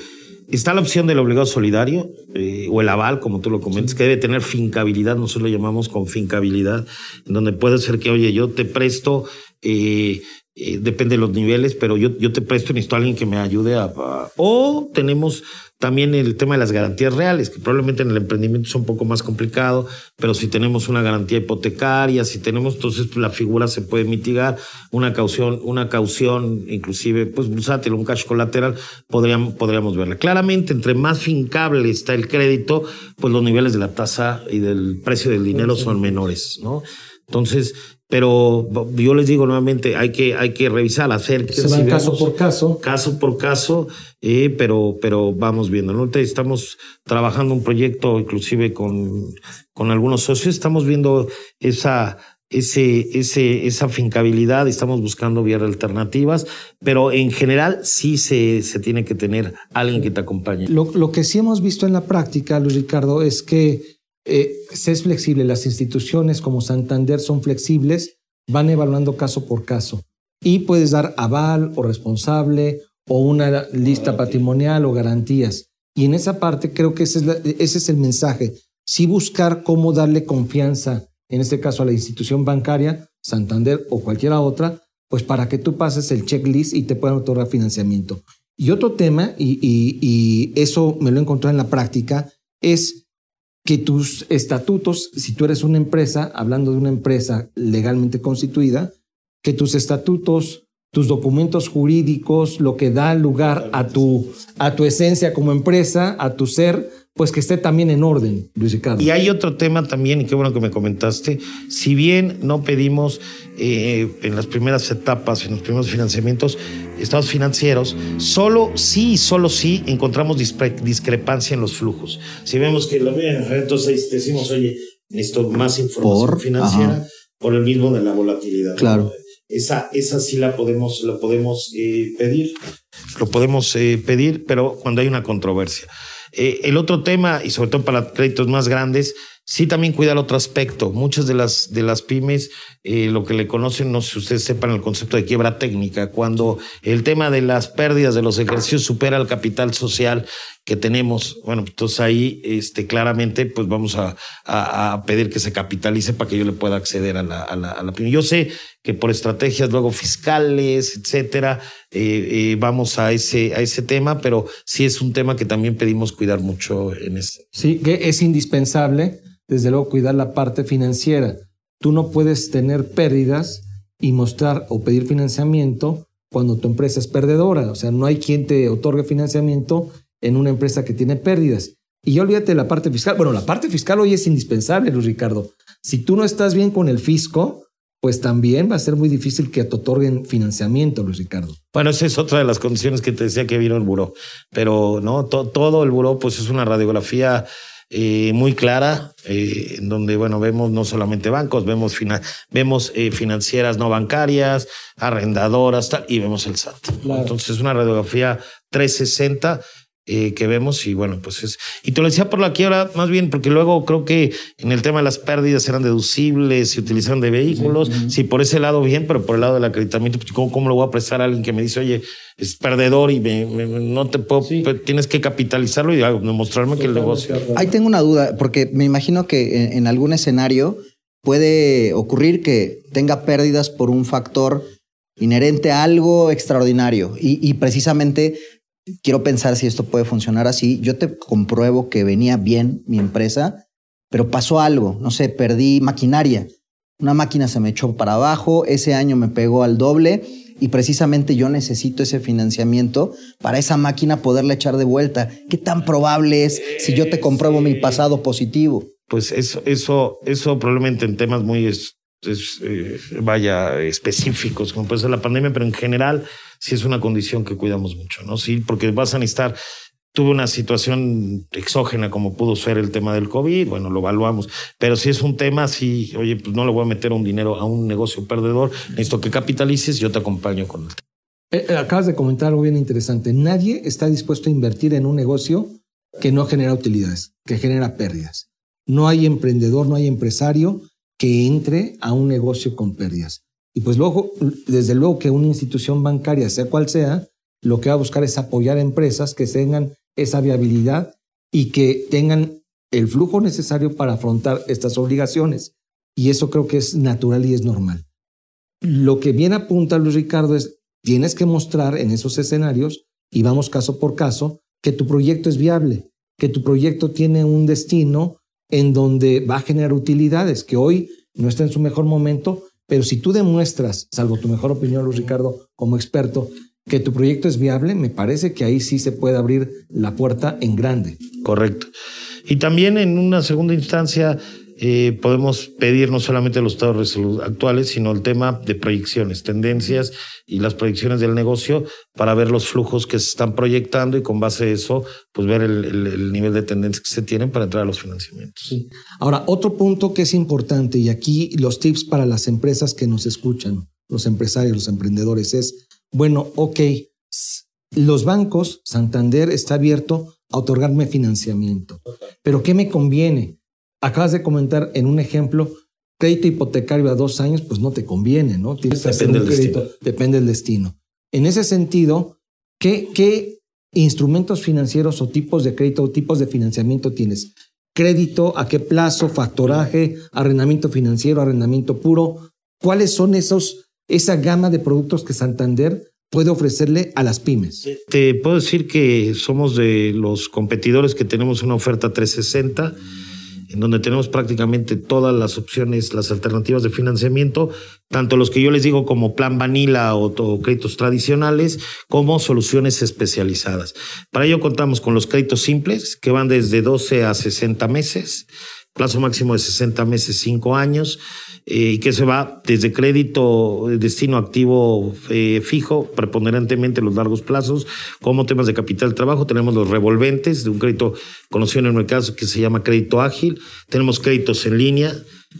está la opción del obligado solidario eh, o el aval, como tú lo comentas, que debe tener fincabilidad, nosotros lo llamamos con fincabilidad, en donde puede ser que, oye, yo te presto eh, eh, depende de los niveles, pero yo, yo te presto, necesito a alguien que me ayude a, O tenemos también el tema de las garantías reales, que probablemente en el emprendimiento es un poco más complicado, pero si tenemos una garantía hipotecaria, si tenemos, entonces la figura se puede mitigar, una caución, una caución, inclusive, pues bursátil, un cash colateral, podríamos, podríamos verla. Claramente, entre más fincable está el crédito, pues los niveles de la tasa y del precio del dinero son menores, ¿no? Entonces, pero yo les digo nuevamente, hay que, hay que revisar, hacer... Se va caso por caso. Caso por caso, eh, pero, pero vamos viendo. ¿no? Estamos trabajando un proyecto inclusive con, con algunos socios, estamos viendo esa, ese, ese, esa fincabilidad, estamos buscando vías alternativas, pero en general sí se, se tiene que tener alguien que te acompañe. Lo, lo que sí hemos visto en la práctica, Luis Ricardo, es que eh, se es flexible. Las instituciones como Santander son flexibles, van evaluando caso por caso. Y puedes dar aval o responsable o una lista patrimonial o garantías. Y en esa parte creo que ese es, ese es el mensaje. Sí buscar cómo darle confianza, en este caso a la institución bancaria, Santander o cualquiera otra, pues para que tú pases el checklist y te puedan otorgar financiamiento. Y otro tema, y, y eso me lo he encontrado en la práctica, es que tus estatutos, si tú eres una empresa, hablando de una empresa legalmente constituida, que tus estatutos, tus documentos jurídicos, lo que da lugar a tu, a tu esencia como empresa, a tu ser, pues que esté también en orden, Luis Ricardo. Y hay otro tema también, y qué bueno que me comentaste, si bien no pedimos eh, en las primeras etapas, en los primeros financiamientos, estados financieros, solo sí, solo sí encontramos discrepancia en los flujos. Si vemos que ven, entonces decimos, oye, necesito más información financiera por el mismo de la volatilidad. Claro. Esa, esa sí la podemos, la podemos eh, pedir, lo podemos eh, pedir, pero cuando hay una controversia. Eh, el otro tema, y sobre todo para créditos más grandes, sí también cuida el otro aspecto. Muchas de las, de las pymes, eh, lo que le conocen, no sé si ustedes sepan el concepto de quiebra técnica, cuando el tema de las pérdidas de los ejercicios supera el capital social que tenemos, bueno, entonces ahí este, claramente pues vamos a, a, pedir que se capitalice para que yo le pueda acceder a la, a la, a la pyme. Yo sé que por estrategias luego fiscales, etcétera, eh, eh, vamos a ese, a ese tema, pero sí es un tema que también pedimos cuidar mucho en este. Sí, que es indispensable desde luego cuidar la parte financiera. Tú no puedes tener pérdidas y mostrar o pedir financiamiento cuando tu empresa es perdedora. O sea, no hay quien te otorgue financiamiento en una empresa que tiene pérdidas. Y ya olvídate de la parte fiscal. Bueno, la parte fiscal hoy es indispensable, Luis Ricardo. Si tú no estás bien con el fisco, pues también va a ser muy difícil que te otorguen financiamiento, Luis Ricardo. Bueno, esa es otra de las condiciones que te decía que vino el buró. Pero no, todo el buró, pues es una radiografía eh, muy clara, eh, en donde, bueno, vemos no solamente bancos, vemos, vemos eh, financieras no bancarias, arrendadoras, tal, y vemos el SAT. Entonces, es una radiografía 360 eh, que vemos y bueno, pues es... Y te lo decía por la quiebra, más bien porque luego creo que en el tema de las pérdidas eran deducibles, se utilizaron de vehículos, sí, por ese lado bien, pero por el lado del acreditamiento, pues, ¿cómo, ¿cómo, lo voy a prestar a alguien que me dice, oye, es perdedor y no te puedo, pues, tienes que capitalizarlo y demostrarme que el negocio... Ahí tengo una duda, porque me imagino que en, algún escenario puede ocurrir que tenga pérdidas por un factor inherente a algo extraordinario y, y precisamente quiero pensar si esto puede funcionar así. Yo te compruebo que venía bien mi empresa, pero pasó algo, no sé, perdí maquinaria. Una máquina se me echó para abajo, ese año me pegó al doble, Y precisamente yo necesito ese financiamiento para esa máquina poderla echar de vuelta. ¿Qué tan probable es si yo te compruebo mi pasado positivo? Pues eso, eso, eso probablemente en temas muy es, es, eh, vaya específicos, como puede ser la pandemia, pero en general sí es una condición que cuidamos mucho, ¿no? Sí, porque vas a necesitar tuve una situación exógena como pudo ser el tema del COVID, bueno, lo evaluamos, pero si es un tema, sí, oye, pues no le voy a meter un dinero a un negocio perdedor, necesito que capitalices, yo te acompaño con el tema. Eh, eh, acabas de comentar algo bien interesante. Nadie está dispuesto a invertir en un negocio que no genera utilidades, que genera pérdidas. No hay emprendedor, no hay empresario que entre a un negocio con pérdidas. Y pues luego, desde luego que una institución bancaria, sea cual sea, lo que va a buscar es apoyar a empresas que tengan esa viabilidad y que tengan el flujo necesario para afrontar estas obligaciones. Y eso creo que es natural y es normal. Lo que bien apunta Luis Ricardo es, tienes que mostrar en esos escenarios, y vamos caso por caso, que tu proyecto es viable, que tu proyecto tiene un destino en donde va a generar utilidades, que hoy no está en su mejor momento, pero si tú demuestras, salvo tu mejor opinión, Luis Ricardo, como experto, que tu proyecto es viable, me parece que ahí sí se puede abrir la puerta en grande. Correcto. Y también en una segunda instancia eh, podemos pedir no solamente los estados actuales, sino el tema de proyecciones, tendencias y las proyecciones del negocio para ver los flujos que se están proyectando y con base a eso, pues ver el, el nivel de tendencia que se tienen para entrar a los financiamientos. Sí. Ahora, otro punto que es importante y aquí los tips para las empresas que nos escuchan, los empresarios, los emprendedores, es bueno, ok, los bancos, Santander está abierto a otorgarme financiamiento, pero ¿qué me conviene? Acabas de comentar en un ejemplo, crédito hipotecario a dos años, pues no te conviene, ¿no? Tienes que depende, del destino. depende del destino. En ese sentido, ¿qué, ¿qué instrumentos financieros o tipos de crédito o tipos de financiamiento tienes? ¿Crédito? ¿A qué plazo? ¿Factoraje? ¿Arrendamiento financiero? ¿Arrendamiento puro? ¿Cuáles son esos esa gama de productos que Santander puede ofrecerle a las pymes? Te puedo decir que somos de los competidores que tenemos una oferta 360 en donde tenemos prácticamente todas las opciones, las alternativas de financiamiento, tanto los que yo les digo como plan vanilla o, o, créditos tradicionales, como soluciones especializadas. Para ello contamos con los créditos simples, que van desde 12 a 60 meses, plazo máximo de 60 meses, 5 años, eh, y que se va desde crédito, destino activo eh, fijo, preponderantemente los largos plazos, como temas de capital de trabajo. Tenemos los revolventes de un crédito conocido en el mercado que se llama crédito ágil. Tenemos créditos en línea.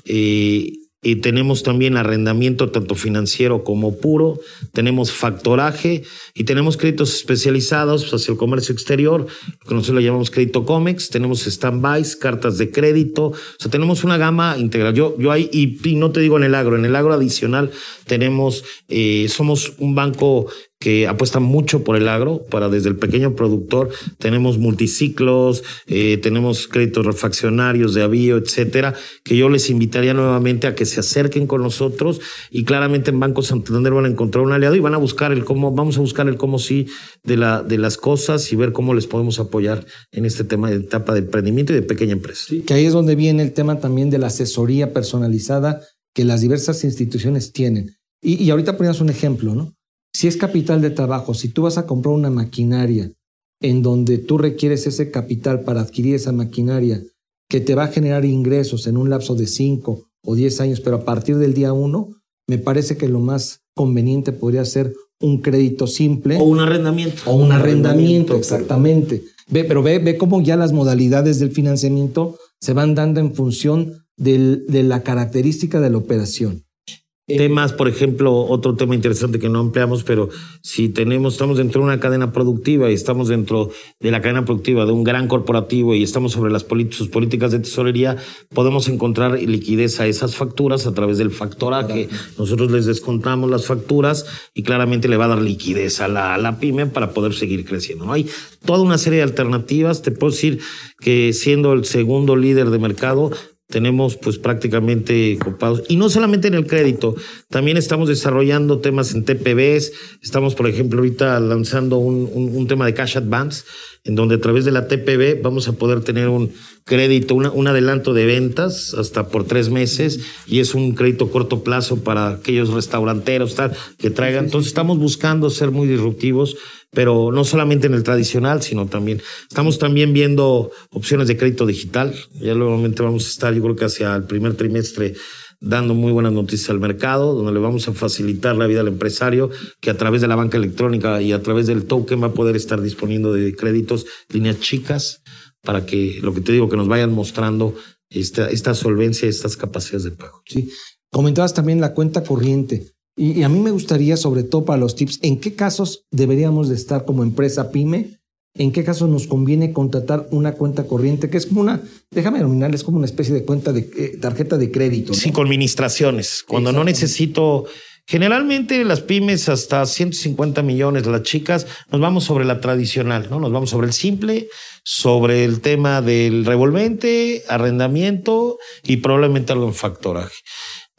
Eh, y tenemos también arrendamiento tanto financiero como puro, tenemos factoraje y tenemos créditos especializados hacia el comercio exterior, que nosotros lo llamamos crédito COMEX, tenemos stand-bys, cartas de crédito, o sea, tenemos una gama integral. Yo, yo y, y, no te digo en el agro, en el agro adicional tenemos, eh, somos un banco que apuesta mucho por el agro, para desde el pequeño productor, tenemos multiciclos, eh, tenemos créditos refaccionarios de avío, etcétera, que yo les invitaría nuevamente a que se acerquen con nosotros y claramente en Banco Santander van a encontrar un aliado y van a buscar el cómo, vamos a buscar el cómo sí de, la, de las cosas y ver cómo les podemos apoyar en este tema de etapa de emprendimiento y de pequeña empresa. Que ahí es donde viene el tema también de la asesoría personalizada que las diversas instituciones tienen. Y, y ahorita ponías un ejemplo, ¿no? Si es capital de trabajo, si tú vas a comprar una maquinaria en donde tú requieres ese capital para adquirir esa maquinaria que te va a generar ingresos en un lapso de 5 o 10 años, pero a partir del día 1, me parece que lo más conveniente podría ser un crédito simple. O un arrendamiento. O un, arrendamiento, exactamente. Ve, pero ve, ve cómo ya las modalidades del financiamiento se van dando en función del, de la característica de la operación. Temas, por ejemplo, otro tema interesante que no empleamos, pero si tenemos, estamos dentro de una cadena productiva y estamos dentro de la cadena productiva de un gran corporativo y estamos sobre las sus políticas de tesorería, podemos encontrar liquidez a esas facturas a través del factoraje. Nosotros les descontamos las facturas y claramente le va a dar liquidez a la, a la pyme para poder seguir creciendo. ¿no? Hay toda una serie de alternativas. Te puedo decir que siendo el segundo líder de mercado, tenemos pues prácticamente copados. Y no solamente en el crédito, también estamos desarrollando temas en TPBs, estamos por ejemplo ahorita lanzando un, un, un tema de cash advance, en donde a través de la TPB vamos a poder tener un crédito, una, un adelanto de ventas hasta por tres meses y es un crédito corto plazo para aquellos restauranteros tal, que traigan. Entonces estamos buscando ser muy disruptivos, pero no solamente en el tradicional, sino también estamos también viendo opciones de crédito digital. Ya nuevamente vamos a estar, yo creo que hacia el primer trimestre dando muy buenas noticias al mercado, donde le vamos a facilitar la vida al empresario, que a través de la banca electrónica y a través del token va a poder estar disponiendo de créditos, líneas chicas, para que lo que te digo, que nos vayan mostrando esta, esta solvencia estas capacidades de pago. Sí. Comentabas también la cuenta corriente. Y, y, a mí me gustaría, sobre todo para los tips, ¿en qué casos deberíamos de estar como empresa pyme? ¿En qué casos nos conviene contratar una cuenta corriente? Que es como una, déjame denominar, es como una especie de cuenta de eh, tarjeta de crédito. ¿no? Sí, con administraciones. Cuando no necesito Generalmente las pymes hasta 150 millones, las chicas, nos vamos sobre la tradicional, ¿no? Nos vamos sobre el simple, sobre el tema del revolvente, arrendamiento y probablemente algo en factoraje.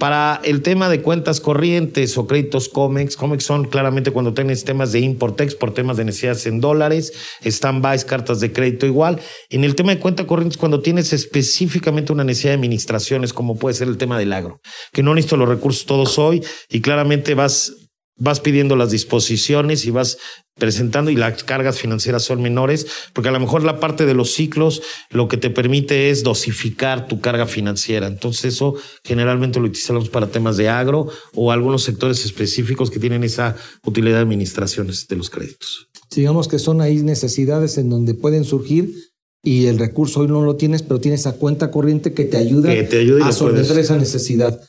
Para el tema de cuentas corrientes o créditos COMEX, COMEX son claramente cuando tienes temas de import-export, temas de necesidades en dólares, stand-bys, cartas de crédito igual. En el tema de cuenta corrientes, cuando tienes específicamente una necesidad de administraciones, como puede ser el tema del agro, que no necesito los recursos todos hoy y claramente vas vas pidiendo las disposiciones y vas presentando y las cargas financieras son menores, porque a lo mejor la parte de los ciclos lo que te permite es dosificar tu carga financiera. Entonces eso generalmente lo utilizamos para temas de agro o algunos sectores específicos que tienen esa utilidad de administraciones de los créditos. Digamos que son ahí necesidades en donde pueden surgir y el recurso hoy no lo tienes, pero tienes esa cuenta corriente que te ayuda, que te ayuda a solventar esa necesidad.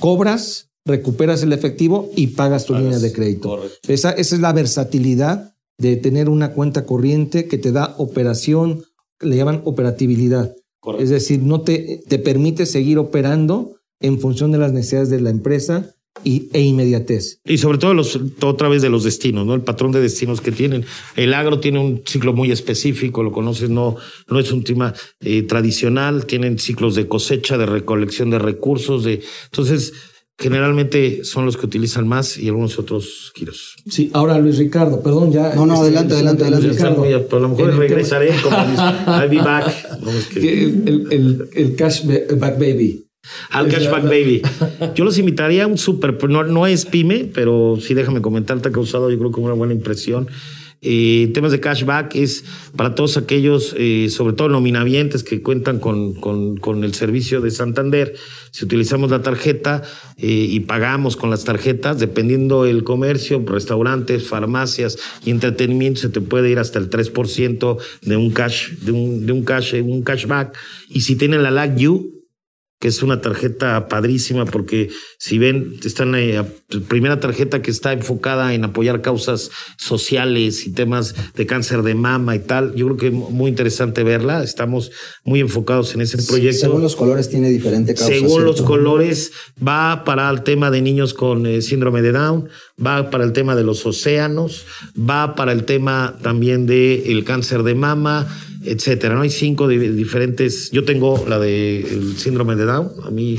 Cobras recuperas el efectivo y pagas tu línea de crédito. Esa, esa es la versatilidad de tener una cuenta corriente que te da operación, le llaman operatividad. Correcto. Es decir, no te, te permite seguir operando en función de las necesidades de la empresa y, e inmediatez. Y sobre todo los, otra vez de los destinos, ¿no? El patrón de destinos que tienen. El agro tiene un ciclo muy específico, lo conoces, no, no es un tema eh, tradicional, tienen ciclos de cosecha, de recolección de recursos, de, entonces, generalmente son los que utilizan más y algunos otros giros. Sí, ahora Luis Ricardo, perdón, ya. No, no, adelante, adelante, adelante. Ricardo. Muy, a lo mejor regresaré como I'll be back. El, el, el cashback baby. Al Cashback Baby. Yo los invitaría a un súper, no, no es pyme, pero sí déjame comentar, te ha causado yo creo que una buena impresión. Eh, temas de cashback es para todos aquellos, eh, sobre todo nominavientes que cuentan con, con, con, el servicio de Santander. Si utilizamos la tarjeta eh, y pagamos con las tarjetas, dependiendo el comercio, restaurantes, farmacias y entretenimiento, se te puede ir hasta el 3% de un cash, de un, de un cash, un cashback. Y si tienen la LAG U, que es una tarjeta padrísima porque si ven, están eh, primera tarjeta que está enfocada en apoyar causas sociales y temas de cáncer de mama y tal. Yo creo que es muy interesante verla. Estamos muy enfocados en ese proyecto. Según los colores tiene diferente causa. Según ¿cierto? los colores va para el tema de niños con eh, síndrome de Down, va para el tema de los océanos, va para el tema también de el cáncer de mama etcétera. No hay cinco de diferentes. Yo tengo la del síndrome de Down, a mí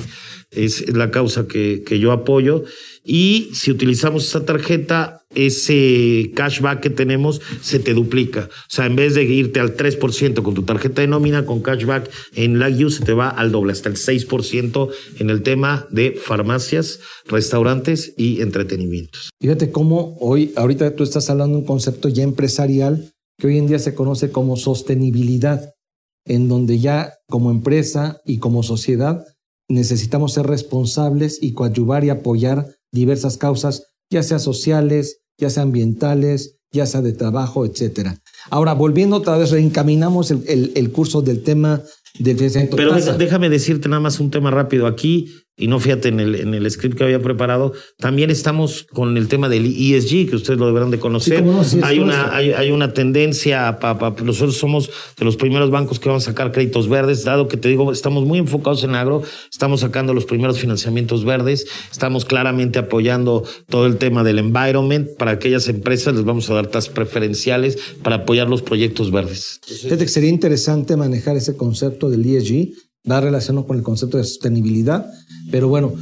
es la causa que, que yo apoyo. Y si utilizamos esa tarjeta, ese cashback que tenemos se te duplica. O sea, en vez de irte al 3% con tu tarjeta de nómina, con cashback en la se te va al doble, hasta el 6% en el tema de farmacias, restaurantes y entretenimientos. Fíjate cómo hoy, ahorita tú estás hablando de un concepto ya empresarial que hoy en día se conoce como sostenibilidad, en donde ya como empresa y como sociedad necesitamos ser responsables y coadyuvar y apoyar diversas causas, ya sea sociales, ya sea ambientales, ya sea de trabajo, etcétera. Ahora, volviendo otra vez, reencaminamos el, el, el curso del tema del. Pero déjame decirte nada más un tema rápido. Aquí y no fíjate en el, en el script que había preparado, también estamos con el tema del ESG, que ustedes lo deberán de conocer. Sí, no, sí, hay, una, hay, hay, una tendencia, pa, pa, nosotros somos de los primeros bancos que van a sacar créditos verdes, dado que te digo, estamos muy enfocados en agro, estamos sacando los primeros financiamientos verdes, estamos claramente apoyando todo el tema del environment, para aquellas empresas les vamos a dar tasas preferenciales para apoyar los proyectos verdes. Fíjate que sería interesante manejar ese concepto del ESG va relacionado con el concepto de sostenibilidad, pero bueno,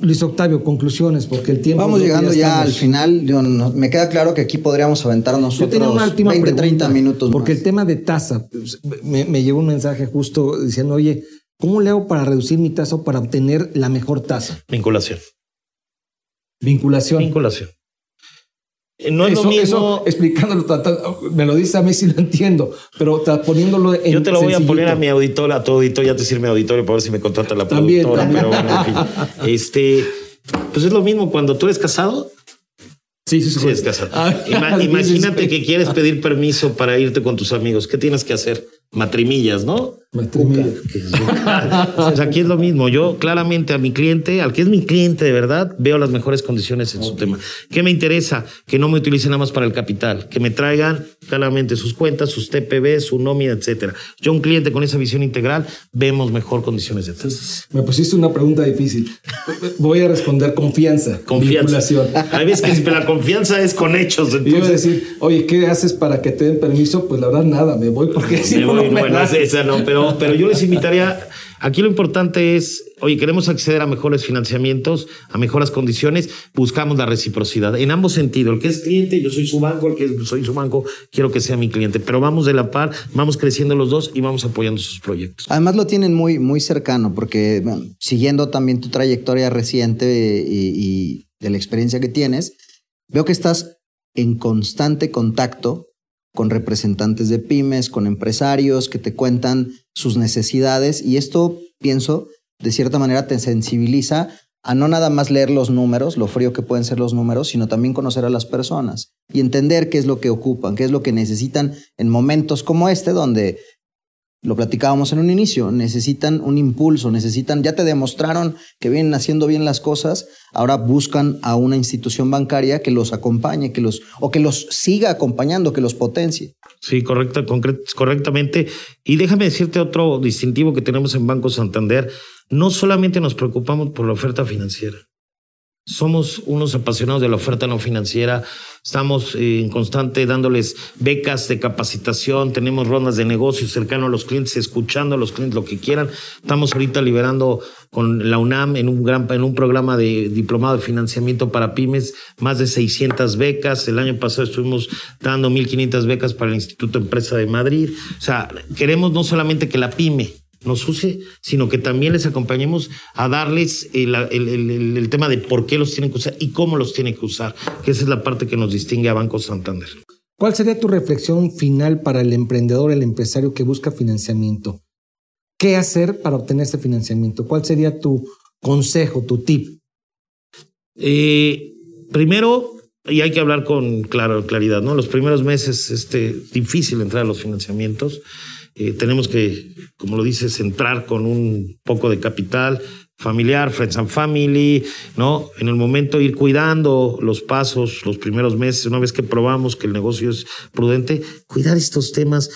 Luis Octavio, conclusiones, porque el tiempo... Vamos llegando ya, al final. Yo, me queda claro que aquí podríamos aventarnos Yo tenía una última 20, 30 minutos Porque el tema de tasa, pues, me, me, llegó un mensaje justo diciendo, oye, ¿cómo le hago para reducir mi tasa o para obtener la mejor tasa? Vinculación. Vinculación. Vinculación. Eh, no es lo mismo. Eso, explicándolo, me lo dice a mí si lo entiendo, pero poniéndolo en. Yo te lo voy a poner a mi auditor, a tu auditor, ya te sirve mi auditorio para ver si me contrata la productora. Pero bueno, en fin. Este, pues es lo mismo cuando tú eres casado. Sí, sí, sí. sí eres casado. Ah, imagínate que quieres pedir permiso para irte con tus amigos. ¿Qué tienes que hacer? matrimillas, ¿no? Aquí es lo mismo. Yo claramente a mi cliente, al que es mi cliente de verdad, veo las mejores condiciones en su tema. ¿Qué me interesa? Que no me utilicen nada más para el capital, que me traigan claramente sus cuentas, sus TPB, su nómina, etcétera. Yo un cliente con esa visión integral vemos mejor condiciones de tasas. Me pusiste una pregunta difícil. Voy a responder confianza. Confianza. Hay veces que la confianza es con hechos. Entonces... Yo a decir, oye, ¿qué haces para que te den permiso? Pues la verdad nada, me voy porque si no bueno, esa no, pero, pero yo les invitaría, aquí lo importante es, oye, queremos acceder a mejores financiamientos, a mejores condiciones, buscamos la reciprocidad en ambos sentidos. El que es cliente, yo soy su banco, el que soy su banco, quiero que sea mi cliente, pero vamos de la par, vamos creciendo los dos y vamos apoyando sus proyectos. Además lo tienen muy, muy cercano, porque siguiendo también tu trayectoria reciente y, y de la experiencia que tienes, veo que estás en constante contacto con representantes de pymes, con empresarios que te cuentan sus necesidades. Y esto, pienso, de cierta manera te sensibiliza a no nada más leer los números, lo frío que pueden ser los números, sino también conocer a las personas y entender qué es lo que ocupan, qué es lo que necesitan en momentos como este, donde lo platicábamos en un inicio, necesitan un impulso, necesitan, ya te demostraron que vienen haciendo bien las cosas, ahora buscan a una institución bancaria que los acompañe, que los, o que los siga acompañando, que los potencie. Sí, correcta, correctamente. Y déjame decirte otro distintivo que tenemos en Banco Santander. No solamente nos preocupamos por la oferta financiera. Somos unos apasionados de la oferta no financiera, estamos eh, en constante dándoles becas de capacitación, tenemos rondas de negocios cercano a los clientes, escuchando a los clientes lo que quieran. Estamos ahorita liberando con la UNAM en un gran en un programa de diplomado de financiamiento para pymes más de 600 becas. El año pasado estuvimos dando 1500 becas para el Instituto Empresa de Madrid. O sea, queremos no solamente que la pyme nos use, sino que también les acompañemos a darles el, tema de por qué los tienen que usar y cómo los tienen que usar, que esa es la parte que nos distingue a Banco Santander. ¿Cuál sería tu reflexión final para el emprendedor, el empresario que busca financiamiento? ¿Qué hacer para obtener ese financiamiento? ¿Cuál sería tu consejo, tu tip? Eh, primero, y hay que hablar con claridad, ¿no? Los primeros meses es este, difícil entrar a los financiamientos. Eh, tenemos que, como lo dices, entrar con un poco de capital, familiar, friends and family, ¿no? En el momento ir cuidando los pasos, los primeros meses, una vez que probamos que el negocio es prudente, cuidar estos temas,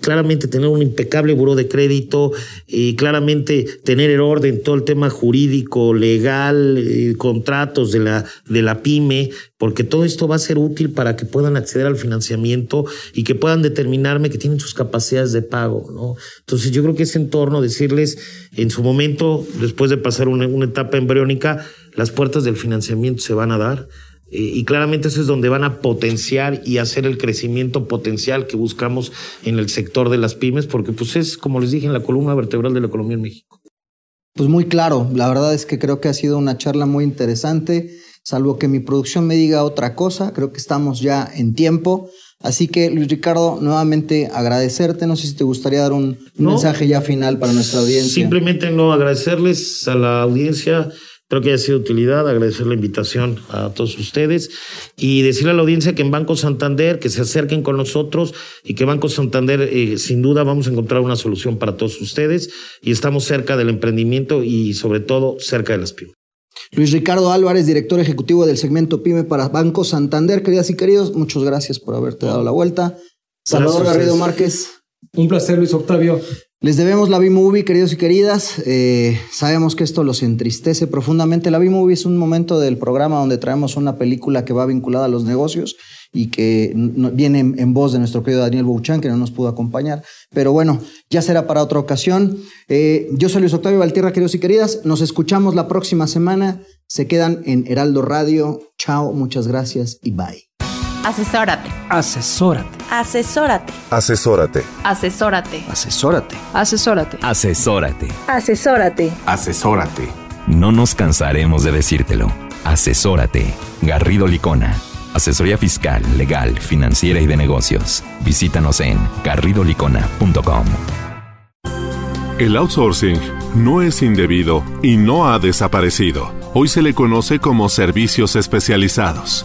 claramente tener un impecable buró de crédito y claramente tener el orden, todo el tema jurídico, legal, eh, contratos de la, de la pyme, porque todo esto va a ser útil para que puedan acceder al financiamiento y que puedan determinarme que tienen sus capacidades de pago, ¿no? Entonces yo creo que ese entorno, decirles en su momento, después de pasar una, etapa embriónica, las puertas del financiamiento se van a dar. Eh, y claramente eso es donde van a potenciar y hacer el crecimiento potencial que buscamos en el sector de las pymes, porque pues es, como les dije, en la columna vertebral de la economía en México. Pues muy claro, la verdad es que creo que ha sido una charla muy interesante, salvo que mi producción me diga otra cosa, creo que estamos ya en tiempo. Así que, Luis Ricardo, nuevamente agradecerte. No sé si te gustaría dar un, mensaje ya final para nuestra audiencia. Simplemente no agradecerles a la audiencia. Creo que haya sido de utilidad, agradecer la invitación a todos ustedes y decirle a la audiencia que en Banco Santander, que se acerquen con nosotros y que Banco Santander, eh, sin duda, vamos a encontrar una solución para todos ustedes y estamos cerca del emprendimiento y sobre todo cerca de las pymes. Luis Ricardo Álvarez, director ejecutivo del segmento PYME para Banco Santander. Queridas y queridos, muchas gracias por haberte dado la vuelta. Salvador Garrido Márquez. Un placer, Luis Octavio. Les debemos la B-Movie, queridos y queridas. Eh, sabemos que esto los entristece profundamente. La B-Movie es un momento del programa donde traemos una película que va vinculada a los negocios y que viene en, voz de nuestro querido Daniel Bouchan, que no nos pudo acompañar. Pero bueno, ya será para otra ocasión. Eh, yo soy Luis Octavio Valtierra, queridos y queridas. Nos escuchamos la próxima semana. Se quedan en Heraldo Radio. Chao, muchas gracias y bye. Asesórate. Asesórate. Asesórate. Asesórate. Asesórate. Asesórate. Asesórate. Asesórate. Asesórate. Asesórate. No nos cansaremos de decírtelo. Asesórate. Garrido Licona. Asesoría fiscal, legal, financiera y de negocios. Visítanos en garridolicona.com. El outsourcing no es indebido y no ha desaparecido. Hoy se le conoce como servicios especializados.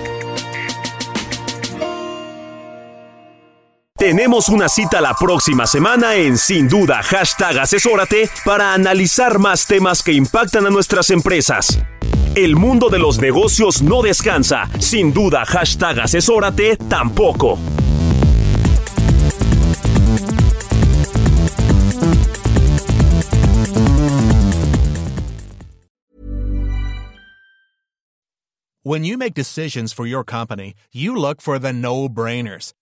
Tenemos una cita la próxima semana en Sin Duda, hashtag asesórate, para analizar más temas que impactan a nuestras empresas. El mundo de los negocios no descansa. Sin duda, hashtag asesórate tampoco. When you make decisions for your company, you look for the no-brainers.